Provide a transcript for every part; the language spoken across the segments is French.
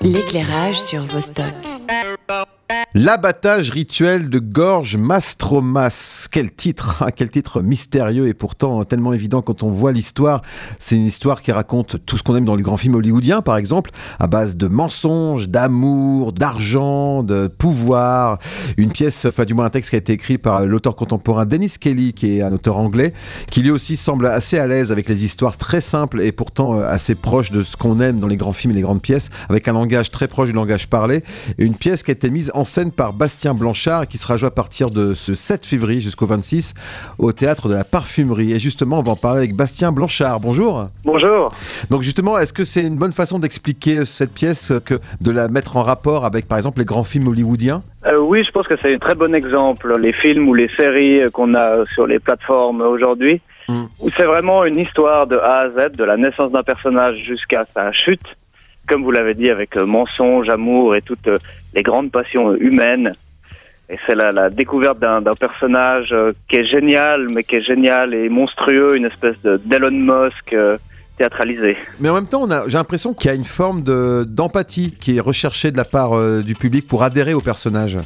L'éclairage sur Vostok. L'abattage rituel de Gorge Mastromas. Quel titre, hein, quel titre mystérieux et pourtant tellement évident quand on voit l'histoire. C'est une histoire qui raconte tout ce qu'on aime dans les grands films hollywoodiens, par exemple, à base de mensonges, d'amour, d'argent, de pouvoir. Une pièce, enfin du moins un texte qui a été écrit par l'auteur contemporain Dennis Kelly, qui est un auteur anglais, qui lui aussi semble assez à l'aise avec les histoires très simples et pourtant euh, assez proches de ce qu'on aime dans les grands films et les grandes pièces, avec un langage très proche du langage parlé. Une pièce qui a été mise en scène par Bastien Blanchard qui sera joué à partir de ce 7 février jusqu'au 26 au théâtre de la Parfumerie. Et justement, on va en parler avec Bastien Blanchard. Bonjour. Bonjour. Donc justement, est-ce que c'est une bonne façon d'expliquer cette pièce que de la mettre en rapport avec par exemple les grands films hollywoodiens? Euh, Oui, je pense que c'est un très bon exemple. Les films ou les séries qu'on a sur les plateformes aujourd'hui, hmm. où c'est vraiment une histoire de A à Z, de la naissance d'un personnage jusqu'à sa chute comme vous l'avez dit, avec euh, mensonge, amour et toutes euh, les grandes passions humaines. Et c'est la, la, découverte d'un personnage euh, qui est génial, mais qui est génial et monstrueux, une espèce d'Elon Musk théâtralisé. Mais en même temps, j'ai l'impression qu'il y a une forme d'empathie qui est recherchée de la part du public pour adhérer au personnage.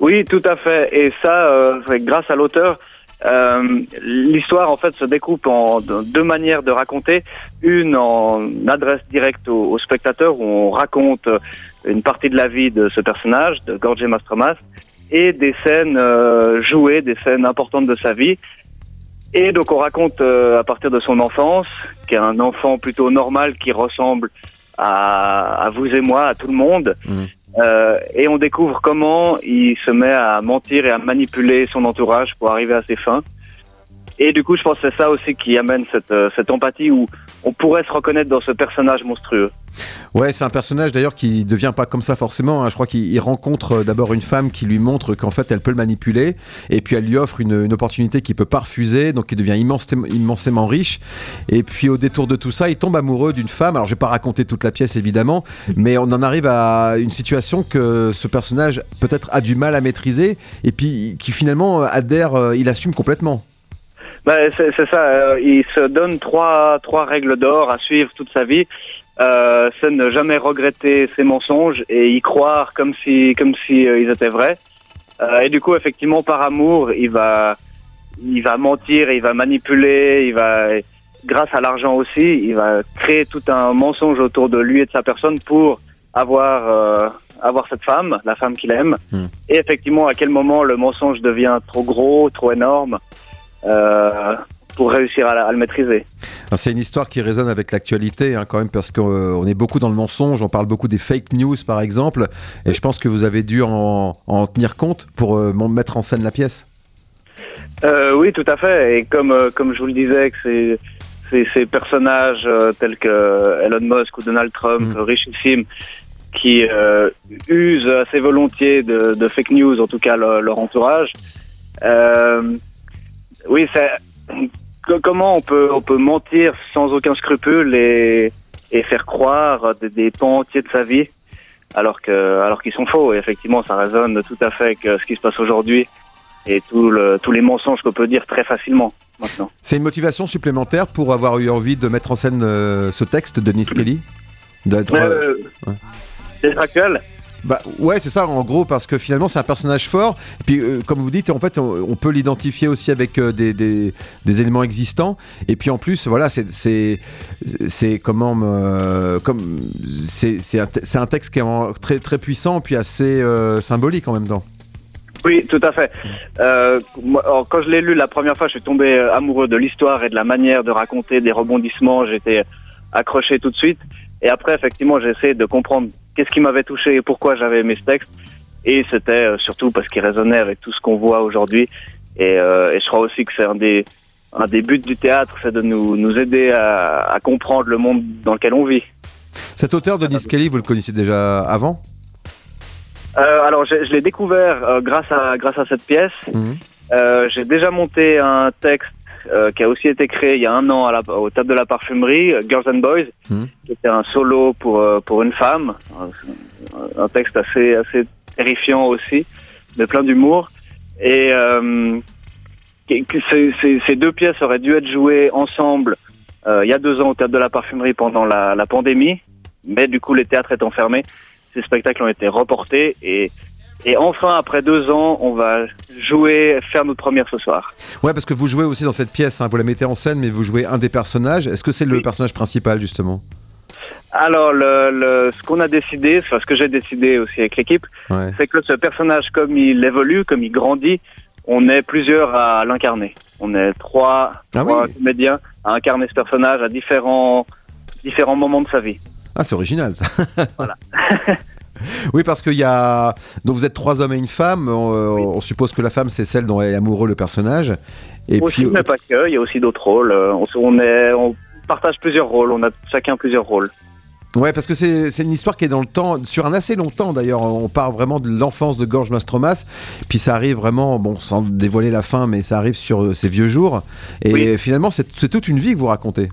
Oui, tout à fait. Et ça, grâce à l'auteur, euh, l'histoire en fait se découpe en deux manières de raconter. Une en adresse directe au, spectateur où on raconte une partie de la vie de ce personnage, de Gorge Mastromas, et des scènes euh, jouées, des scènes importantes de sa vie. Et donc on raconte euh, à partir de son enfance, qui est un enfant plutôt normal qui ressemble à, à vous et moi, à tout le monde. Mmh. Euh, et on découvre comment il se met à mentir et à manipuler son entourage pour arriver à ses fins. Et du coup, je pense que c'est ça aussi qui amène cette, euh, cette empathie où on pourrait se reconnaître dans ce personnage monstrueux. Ouais, c'est un personnage d'ailleurs qui devient pas comme ça forcément. Hein. Je crois qu'il rencontre euh, d'abord une femme qui lui montre qu'en fait elle peut le manipuler, et puis elle lui offre une, opportunité qu'il peut pas refuser, donc il devient immensément, immensément riche. Et puis au détour de tout ça, il tombe amoureux d'une femme. Alors je vais pas raconter toute la pièce évidemment, mais on en arrive à une situation que ce personnage peut-être a du mal à maîtriser, et puis qui finalement adhère, euh, il assume complètement. Ben, c'est ça. Euh, il se donne trois, trois règles d'or à suivre toute sa vie. Euh, c'est ne jamais regretter ses mensonges et y croire comme si, comme si euh, ils étaient vrais. Euh, et du coup, effectivement, par amour, il va, il va mentir, il va manipuler, il va, grâce à l'argent aussi, il va créer tout un mensonge autour de lui et de sa personne pour avoir, euh, avoir cette femme, la femme qu'il aime. Hmm. Et effectivement, à quel moment le mensonge devient trop gros, trop énorme. Euh, pour réussir à, le maîtriser. C'est une histoire qui résonne avec l'actualité hein, quand même parce qu'on euh, est beaucoup dans le mensonge, on parle beaucoup des fake news par exemple, et je pense que vous avez dû en, tenir compte pour euh, mettre en scène la pièce. oui, tout à fait, et comme, comme je vous le disais, que c'est ces personnages tels que Elon Musk ou Donald Trump, mm. richissimes, qui usent assez volontiers de, fake news, en tout cas leur entourage. Oui, comment on peut on peut mentir sans aucun scrupule et, et faire croire des, des pans entiers de sa vie alors que alors qu'ils sont faux. Et effectivement, ça résonne tout à fait avec euh, ce qui se passe aujourd'hui et tout le, tous les mensonges qu'on peut dire très facilement maintenant. C'est une motivation supplémentaire pour avoir eu envie de mettre en scène euh, ce texte de Nice Kelly? D'être euh, ouais. actuel bah ouais, c'est ça en gros parce que finalement c'est un personnage fort. Et puis euh, comme vous dites, en fait on, peut l'identifier aussi avec euh, des, éléments existants. Et puis en plus voilà, c'est c'est comment euh, comme c'est un, un, texte qui est très très puissant puis assez symbolique en même temps. Oui, tout à fait. quand je l'ai lu la première fois, je suis tombé amoureux de l'histoire et de la manière de raconter des rebondissements. J'étais accroché tout de suite. Et après, effectivement, j'ai essayé de comprendre qu'est-ce qui m'avait touché et pourquoi j'avais aimé ce texte. Et c'était euh, surtout parce qu'il résonnait avec tout ce qu'on voit aujourd'hui. Et, euh, et, je crois aussi que c'est un des, un des buts du théâtre, c'est de nous, nous aider à, à, comprendre le monde dans lequel on vit. Cet auteur, Denis Kelly, vous le connaissiez déjà avant? Euh, Alors, je, je l'ai découvert euh, grâce, à, grâce à cette pièce. Mmh. Euh, j'ai déjà monté un texte euh, qui a aussi été créé il y a un an à la, au table de la parfumerie, euh, Girls and Boys, hmm. qui était un solo pour euh, pour une femme, un, un, texte assez assez terrifiant aussi, mais plein d'humour. Et ces, ces, ces, deux pièces auraient dû être jouées ensemble il y a deux ans au table de la parfumerie pendant la, la pandémie, Mais du coup, les théâtres étant fermés, ces spectacles ont été reportés et et enfin, après deux ans, on va jouer, faire notre première ce soir. Ouais, parce que vous jouez aussi dans cette pièce, hein, vous la mettez en scène, mais vous jouez un des personnages. Est-ce que c'est le Oui. personnage principal, justement? Alors, le, le- ce qu'on a décidé, enfin, ce que j'ai décidé aussi avec l'équipe, Ouais. c'est que ce personnage, comme il évolue, comme il grandit, on est plusieurs à l'incarner. On est trois, Ah trois oui. comédiens à incarner ce personnage à différents, différents moments de sa vie. Ah, c'est original, ça. Voilà. oui, parce qu'il y a. Donc, vous êtes trois hommes et une femme. On, euh, Oui. on suppose que la femme, c'est celle dont est amoureux le personnage. Et aussi, puis. mais pas que, il y a aussi d'autres rôles. Euh, On, est, on partage plusieurs rôles, on a chacun plusieurs rôles. Ouais, parce que c'est une histoire qui est dans le temps, sur un assez long temps d'ailleurs. On part vraiment de l'enfance de Gorge Mastromas, puis ça arrive vraiment, bon, sans dévoiler la fin, mais ça arrive sur euh, ses vieux jours. Et Oui. finalement, c'est toute une vie que vous racontez.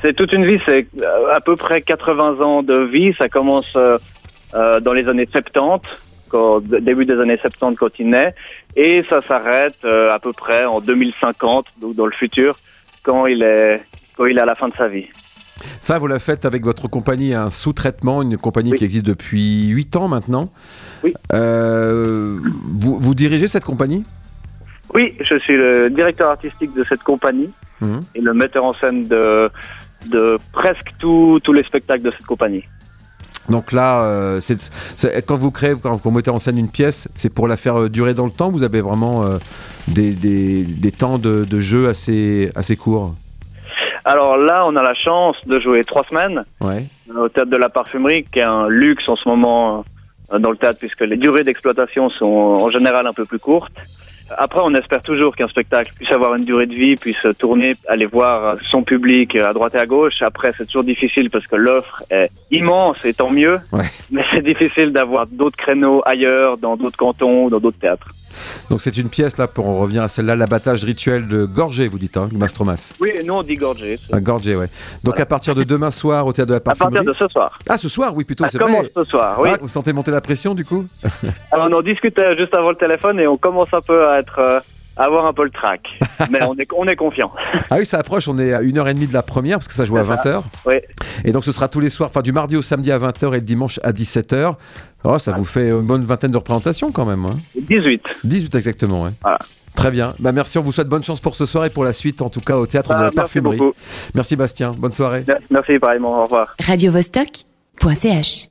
C'est toute une vie, c'est euh, à peu près 80 ans de vie. Ça commence euh, dans les années 70, quand, d- début des années 70 quand il naît, et ça s'arrête euh, à peu près en 2050, donc dans le futur, quand il est quand il est à la fin de sa vie. Ça, vous la faites avec votre compagnie, un sous-traitement, une compagnie Oui. qui existe depuis 8 ans maintenant. Oui. Euh, vous, vous dirigez cette compagnie? Oui, je suis le directeur artistique de cette compagnie Mhm. et le metteur en scène de de presque tous les spectacles de cette compagnie. Donc là, euh, quand vous créez, quand vous mettez en scène une pièce, c'est pour la faire euh, durer dans le temps. Vous avez vraiment euh, des, des- des temps de, de jeu assez, assez courts? Alors là, on a la chance de jouer trois semaines Ouais. au théâtre de la parfumerie, qui est un luxe en ce moment dans le théâtre, puisque les durées d'exploitation sont en général un peu plus courtes. Après, on espère toujours qu'un spectacle puisse avoir une durée de vie, puisse tourner, aller voir son public à droite et à gauche. Après, c'est toujours difficile parce que l'offre est immense et tant mieux. Ouais. Mais c'est difficile d'avoir d'autres créneaux ailleurs, dans d'autres cantons, dans d'autres théâtres. Donc c'est une pièce là, pour on revient à celle-là, l'abattage rituel de Gorgé, vous dites, hein, Mastromas. Oui, nous on dit gorgé. Ah, Gorgé, ouais. Donc Voilà. à partir de demain soir au théâtre de la À parfumerie. partir de ce soir. Ah, ce soir, oui, plutôt, Ça c'est vrai. commence ce soir, oui. Ah, vous sentez monter la pression du coup Alors, on en discutait juste avant le téléphone et on commence un peu à être, euh, à avoir un peu le trac. Mais on est, on est confiant. Ah oui, ça approche, on est à 1h30 de la première parce que ça joue à C'est ça. 20h. Oui. Et donc ce sera tous les soirs, enfin du mardi au samedi à 20h et le dimanche à 17h. Oh, ça vous fait une bonne vingtaine de représentations quand même. Hein. 18. 18 exactement, ouais. Voilà. Très bien. Bah, merci, on vous souhaite bonne chance pour ce soir et pour la suite, en tout cas au théâtre de la merci parfumerie. beaucoup. Merci Bastien, bonne soirée. Merci pareillement. Au revoir. radiovostok.ch